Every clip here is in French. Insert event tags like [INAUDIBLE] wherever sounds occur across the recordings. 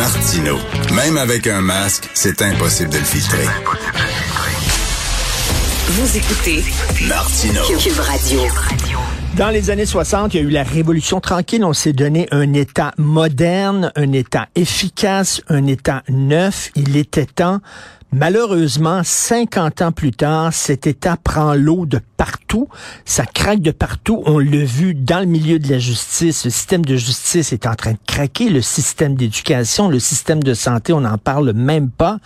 Martino. Même avec un masque, c'est impossible de le filtrer. Vous écoutez Martino. Cube Radio. Dans les années 60, il y a eu la Révolution tranquille. On s'est donné un État moderne, un État efficace, un État neuf. Il était temps. Malheureusement, 50 ans plus tard, cet État prend l'eau de partout. Ça craque de partout. On l'a vu dans le milieu de la justice. Le système de justice est en train de craquer. Le système d'éducation, le système de santé, on n'en parle même pas.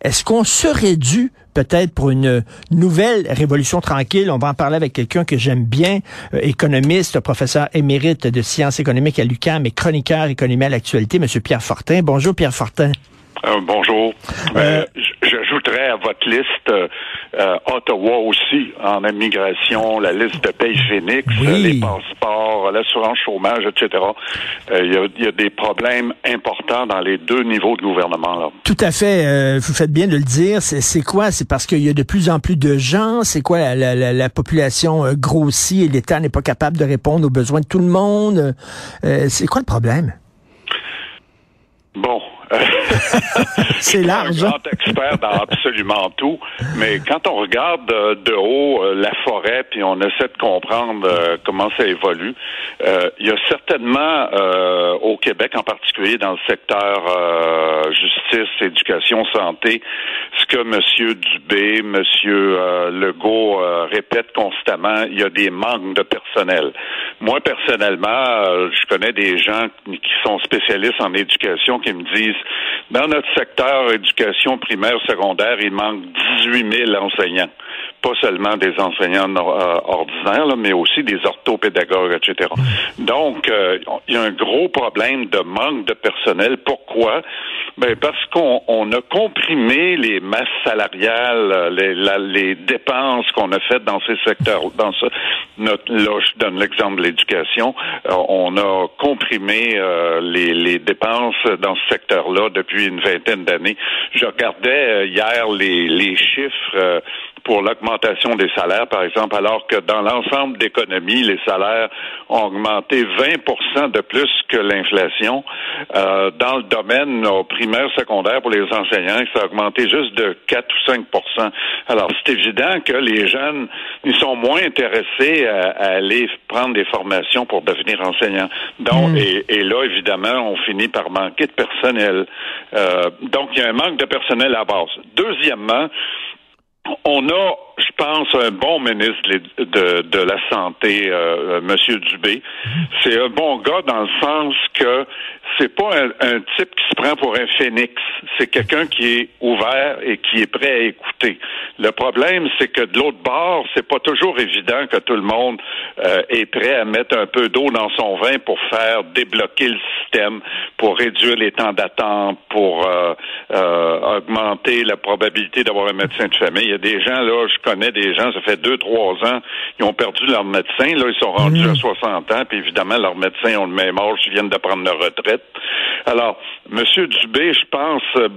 Est-ce qu'on serait dû peut-être pour une nouvelle révolution tranquille? On va en parler avec quelqu'un que j'aime bien, euh, économiste, professeur émérite de sciences économiques à l'UQAM et chroniqueur économie à l'actualité, Monsieur Pierre Fortin. Bonjour Pierre Fortin. Euh, bonjour. Euh, J'ajouterais à votre liste euh, euh, Ottawa aussi en immigration, la liste de pays Phoenix, Oui. euh, les passeports, l'assurance chômage, etc. Euh, Il y, a, il y a des problèmes importants dans les deux niveaux de gouvernement. Là. Tout à fait. euh, vous faites bien de le dire. C'est quoi? C'est parce qu'il y a de plus en plus de gens. C'est quoi? La, la- la- la population grossit et l'État n'est pas capable de répondre aux besoins de tout le monde? C'est quoi le problème? C'est large. un hein? grand expert dans absolument tout, mais quand on regarde euh, de haut euh, la forêt, puis on essaie de comprendre euh, comment ça évolue, euh, il y a certainement euh, au Québec, en particulier dans le secteur euh, justice, éducation, santé, ce que M. Dubé, M. Legault répètent constamment, il y a des manques de personnel. Moi, personnellement, je connais des gens qui sont spécialistes en éducation qui me disent, dans notre secteur éducation primaire, secondaire, il manque 18 000 enseignants. Pas seulement des enseignants euh, ordinaires, là, mais aussi des orthopédagogues, etc. Donc, euh, il y a un gros problème de manque de personnel. Pourquoi? Ben parce qu'on on a comprimé les masses salariales, euh, les, les dépenses qu'on a faites dans ces secteurs. Dans ce, notre, là, je donne l'exemple de l'éducation. On a comprimé les, les dépenses dans ce secteur-là depuis une vingtaine d'années. Je regardais hier les, les chiffres. Pour l'augmentation des salaires, par exemple, alors que dans l'ensemble d'économie, les salaires ont augmenté 20% de plus que l'inflation. Euh, dans le domaine primaire, secondaire, pour les enseignants, ça a augmenté juste de 4 ou 5% Alors, c'est évident que les jeunes, ils sont moins intéressés à, à aller prendre des formations pour devenir enseignants. Donc, et, et là, évidemment, on finit par manquer de personnel. Euh, donc, il y a un manque de personnel à base. Deuxièmement, on a, pense, un bon ministre de, la Santé, euh, Monsieur Dubé. C'est un bon gars dans le sens que c'est pas un, un type qui se prend pour un phénix. C'est quelqu'un qui est ouvert et qui est prêt à écouter. Le problème, c'est que de l'autre bord, c'est pas toujours évident que tout le monde euh, est prêt à mettre un peu d'eau dans son vin pour faire débloquer le système, pour réduire les temps d'attente, pour euh, euh, augmenter la probabilité d'avoir un médecin de famille. Il y a des gens, là, je connais des gens, ça fait deux, trois ans, ils ont perdu leur médecin, là, ils sont rendus à 60 ans, puis évidemment, leurs médecins ont le même âge, ils viennent de prendre leur retraite. Alors, Monsieur Dubé, je pense, euh,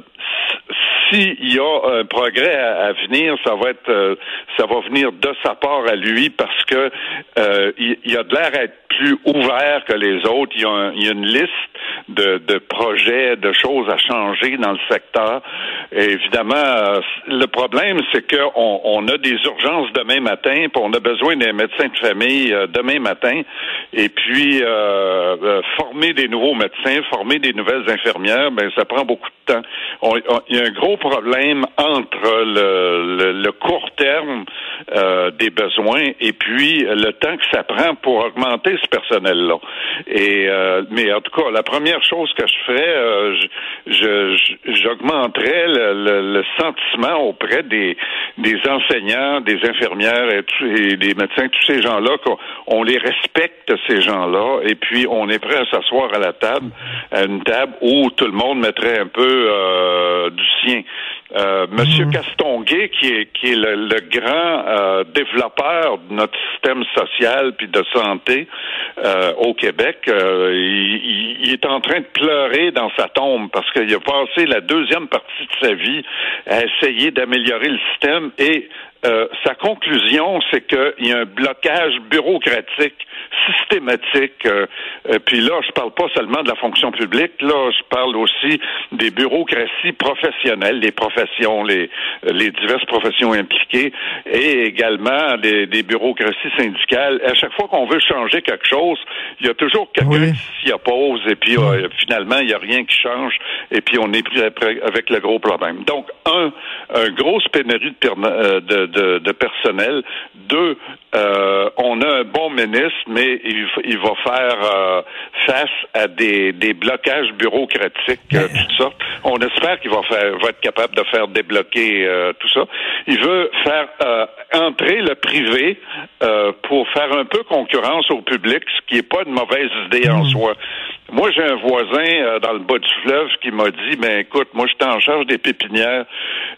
s'il y a un progrès à, à venir, ça va être, euh, ça va venir de sa part à lui parce que euh, il, il a de l'air à être plus que les autres. Il y a, une liste de, de projets, de choses à changer dans le secteur. Évidemment, euh, le problème, c'est qu'on on a des urgences demain matin, puis on a besoin d'un médecin de famille euh, demain matin, et puis euh, former des nouveaux médecins, former des nouvelles infirmières, ben ça prend beaucoup de temps. Il y a un gros problème entre le, le- le court terme des besoins et puis le temps que ça prend pour augmenter ce personnel-là. Et euh, mais en tout cas, la première chose que je ferais, euh, je- j'augmenterais le, le- sentiment auprès des, des enseignants, des infirmières et, des médecins, tous ces gens-là, qu'on on les respecte ces gens-là, et puis on est prêt à s'asseoir à la table, à une table où tout le monde mettrait un peu euh, du sien. Euh, Monsieur Castonguay, qui est qui est le, le grand euh, développeur de notre système social puis de santé euh, au Québec, euh, il- il est en train de pleurer dans sa tombe parce qu'il a passé la deuxième partie de sa vie à essayer d'améliorer le système et euh, sa conclusion, c'est qu'il y a un blocage bureaucratique systématique. Euh, euh, puis là, je parle pas seulement de la fonction publique, là, je parle aussi des bureaucraties professionnelles, les professions, les, les diverses professions impliquées, et également des, des bureaucraties syndicales. À chaque fois qu'on veut changer quelque chose, il y a toujours quelqu'un qui s'y oppose, et puis finalement, il n'y a rien qui change, et puis on est pris avec le gros problème. Donc, un, un grosse pénurie de, de, de, de personnel. Deux, euh, on a un bon ministre, mais il, il va faire euh, face à des, des blocages bureaucratiques, euh, toutes sortes. On espère qu'il va faire, va être capable de faire débloquer euh, tout ça. Il veut faire entrer le privé pour faire un peu concurrence au public, ce qui n'est pas une mauvaise idée en hmm. soi. Moi, j'ai un voisin dans le bas du fleuve qui m'a dit, ben écoute, moi j'étais en charge des pépinières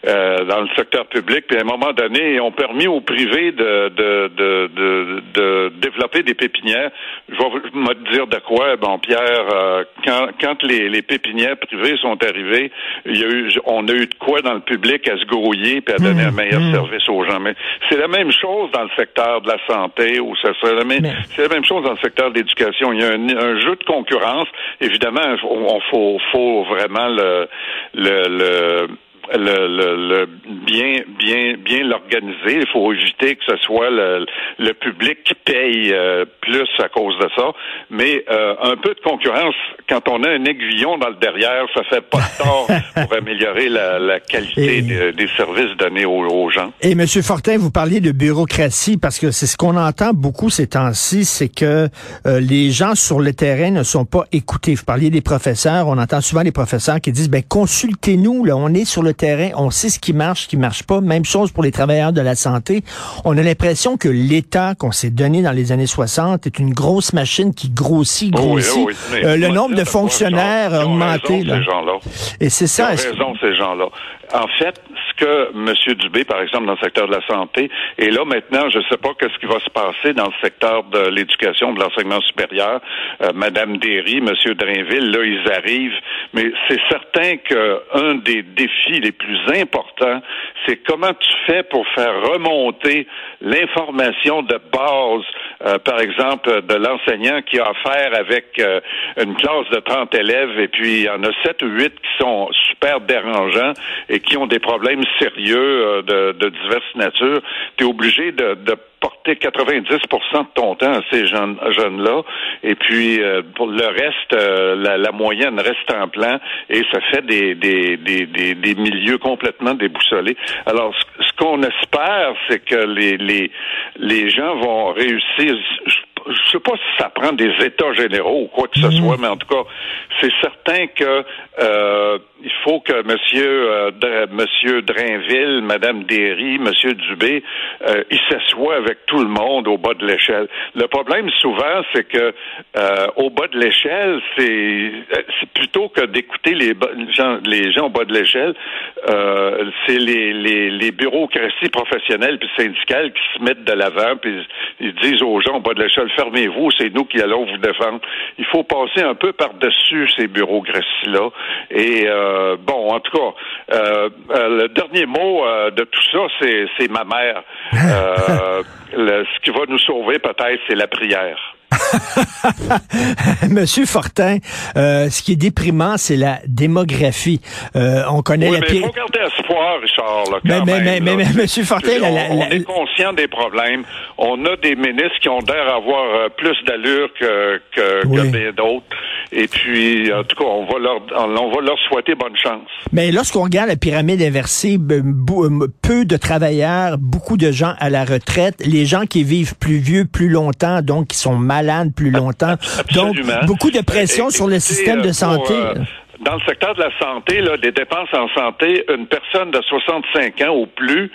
dans le secteur public, puis à un moment donné, ils ont permis au privé de, de, de, de, de développer des pépinières. Je vais me dire de quoi, bon Pierre, euh, quand, quand les, les pépinières privées sont arrivées, il y a eu, on a eu de quoi dans le public à se grouiller puis à donner un meilleur mmh. service aux gens. Mais c'est la même chose dans le secteur de la santé ou ça serait la même, c'est la même chose dans le secteur de l'éducation. Il y a un, un, jeu de concurrence. Évidemment, on, faut, faut vraiment le, le, le le, le, bien bien bien l'organiser. Il faut éviter que ce soit le, le public qui paye euh, plus à cause de ça. Mais euh, un peu de concurrence, quand on a un aiguillon dans le derrière, ça fait pas de tort [LAUGHS] pour améliorer la, la qualité des, services donnés aux, gens. Et Monsieur Fortin, vous parliez de bureaucratie parce que c'est ce qu'on entend beaucoup ces temps-ci, c'est que euh, les gens sur le terrain ne sont pas écoutés. Vous parliez des professeurs, on entend souvent les professeurs qui disent ben consultez-nous, là, on est sur le terrain, on sait ce qui marche, ce qui marche pas. Même chose pour les travailleurs de la santé. On a l'impression que l'État qu'on s'est donné dans les années 60 est une grosse machine qui grossit, grossit. Euh, le nombre de fonctionnaires a augmenté. Là. Et c'est ça. Ils ont raison, ces gens-là. En fait, ce que M. Dubé, par exemple, dans le secteur de la santé, et là maintenant, je ne sais pas qu'est-ce qui va se passer dans le secteur de l'éducation, de l'enseignement supérieur. Euh, Madame Derry, M. Drainville, là, ils arrivent, mais c'est certain qu'un des défis les plus importants, c'est comment tu fais pour faire remonter l'information de base, euh, par exemple, de l'enseignant qui a affaire avec euh, une classe de 30 élèves et puis il y en a 7 ou 8 qui sont super dérangeants et qui ont des problèmes sérieux euh, de, de diverses natures. Tu es obligé de, de porter 90 de ton temps à ces jeunes, jeunes-là. Et puis, pour le reste, la, la, moyenne reste en plan et ça fait des, des, des, des, des milieux complètement déboussolés. Alors, ce, qu'on espère, c'est que les, les, les gens vont réussir. Je, je sais pas si ça prend des états généraux ou quoi que ce mhm. soit, mais en tout cas, c'est certain que euh, il faut que Monsieur euh, Monsieur Drainville, Madame Derry, Monsieur Dubé, euh, ils s'assoient avec tout le monde au bas de l'échelle. Le problème souvent, c'est que euh, au bas de l'échelle, c'est plutôt que d'écouter les gens, les gens au bas de l'échelle, euh, c'est les, les, bureaucraties professionnelles puis syndicales qui se mettent de l'avant puis ils disent aux gens au bas de l'échelle fermez-vous, c'est nous qui allons vous défendre. Il faut passer un peu par-dessus ces bureaucraties là et euh, euh, bon, en tout cas, euh, euh, le dernier mot de tout ça, c'est ma mère. [LAUGHS] ce qui va nous sauver peut-être, c'est la prière. [LAUGHS] Monsieur Fortin, euh, ce qui est déprimant, c'est la démographie. Euh, on connaît oui, la mais il faut garder espoir, Richard. Là, quand mais, même, mais, mais, Monsieur Fortin, on, on, est conscient des problèmes. On a des ministres qui ont l'air avoir euh, plus d'allure que, que, que d'autres. Et puis, en tout cas, on va leur, on va leur souhaiter bonne chance. Mais lorsqu'on regarde la pyramide inversée, peu de travailleurs, beaucoup de gens à la retraite, les gens qui vivent plus vieux, plus longtemps, donc qui sont mal plus longtemps. Donc, beaucoup de pression sur le système de euh, santé. Euh, dans le secteur de la santé, là, des dépenses en santé, une personne de 65 ans ou plus,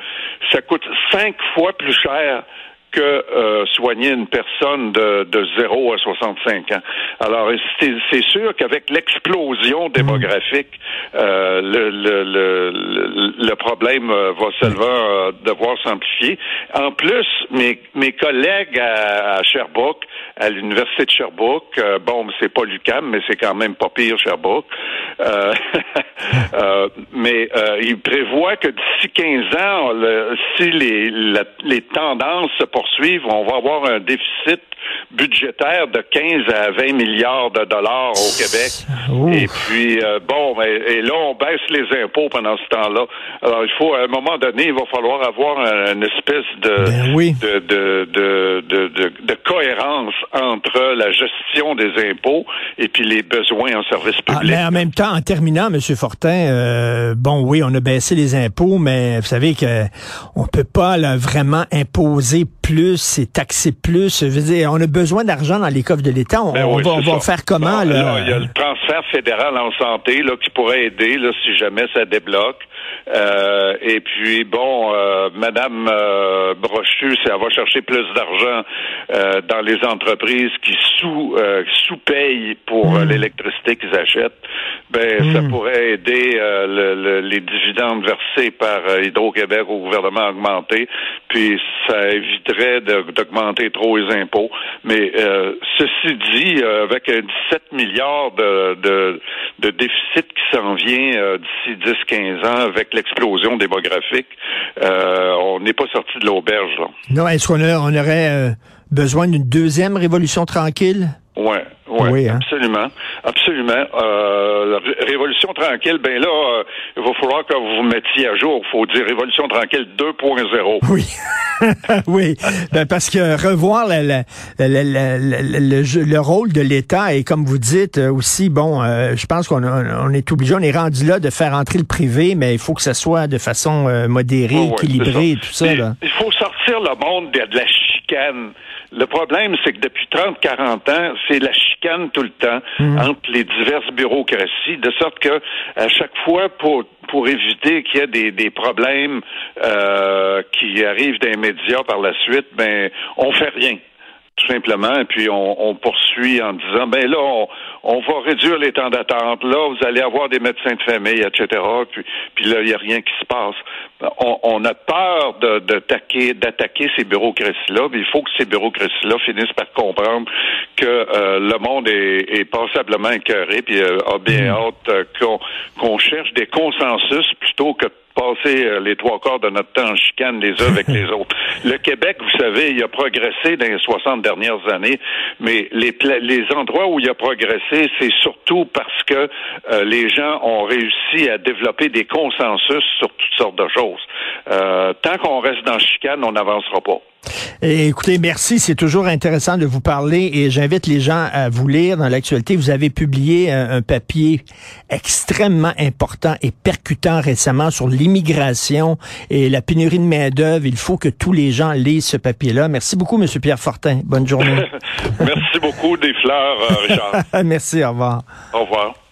ça coûte cinq fois plus cher que euh, soigner une personne de, de 0 à 65 ans. Alors, c'est sûr qu'avec l'explosion démographique, euh, le, le, le, le, problème euh, va seulement devoir s'amplifier. En plus, mes, mes collègues à, Sherbrooke, à l'Université de Sherbrooke, bon, c'est pas l'UQAM, mais c'est quand même pas pire Sherbrooke, [LAUGHS] mais ils prévoient que d'ici 15 ans, si les, les tendances se poursuivre, on va avoir un déficit budgétaire de 15 à 20 milliards de dollars au Québec. Et puis, euh, bon, et, là, on baisse les impôts pendant ce temps-là. Alors, il faut, à un moment donné, il va falloir avoir une espèce de, ben de, de, de, de, cohérence entre la gestion des impôts et puis les besoins en service ah, public. mais en même temps, en terminant, M. Fortin, euh, bon, oui, on a baissé les impôts, mais vous savez que on peut pas là, vraiment imposer plus et taxer plus. Je veux dire, on a besoin d'argent dans les coffres de l'État. On, ben va, faire comment? là? il y a le transfert fédéral en santé là, qui pourrait aider là, si jamais ça débloque. Euh, et puis, bon, euh, Madame euh, Brochu, elle va chercher plus d'argent euh, dans les entreprises qui sous euh, sous-payent pour hmm. l'électricité qu'ils achètent, ben ça hmm. pourrait aider le, les dividendes versés par Hydro-Québec au gouvernement à augmenter, puis ça éviterait d'augmenter trop les impôts. Mais ceci dit, avec 17 milliards de, de, déficit qui s'en vient d'ici 10-15 ans, avec l'explosion démographique, euh, on n'est pas sorti de l'auberge. Non, est-ce qu'on on aurait euh, besoin d'une deuxième révolution tranquille? Ouais, ouais, oui, hein? absolument, absolument. Euh, la révolution tranquille, ben là, euh, il va falloir que vous vous mettiez à jour. Il faut dire révolution tranquille 2.0. Oui, [LAUGHS] oui, ben parce que revoir le, le, rôle de l'État et comme vous dites euh, aussi, bon, euh, je pense qu'on on est obligé, on est rendu là de faire entrer le privé, mais il faut que ça soit de façon modérée, équilibrée, tout ça. Là. Il faut sortir le monde de la chicane. Le problème, c'est que depuis 30, 40 ans, c'est la chicane tout le temps mhm. entre les diverses bureaucraties, de sorte que à chaque fois, pour pour éviter qu'il y ait des, des problèmes euh, qui arrivent des médias par la suite, ben on fait rien tout simplement, et puis on, poursuit en disant, ben là, on, va réduire les temps d'attente, là, vous allez avoir des médecins de famille, etc., puis, puis là, il n'y a rien qui se passe. On, a peur de, d'attaquer, d'attaquer ces bureaucraties-là, mais il faut que ces bureaucraties-là finissent par comprendre que euh, le monde est, est passablement écœuré, puis euh, a bien mm. hâte euh, qu'on, qu'on cherche des consensus plutôt que passer euh, les trois quarts de notre temps en chicane les uns avec [LAUGHS] les autres. Le Québec, vous savez, il a progressé dans les 60 dernières années, mais les, les endroits où il a progressé, c'est surtout parce que euh, les gens ont réussi à développer des consensus sur toutes sortes de choses. Euh, tant qu'on reste dans chicane, on n'avancera pas écoutez, merci. C'est toujours intéressant de vous parler et j'invite les gens à vous lire dans l'actualité. Vous avez publié un, papier extrêmement important et percutant récemment sur l'immigration et la pénurie de main-d'œuvre. Il faut que tous les gens lisent ce papier-là. Merci beaucoup, Monsieur Pierre Fortin. Bonne journée. [LAUGHS] merci beaucoup des fleurs, euh, Richard. [LAUGHS] merci. Au revoir. Au revoir.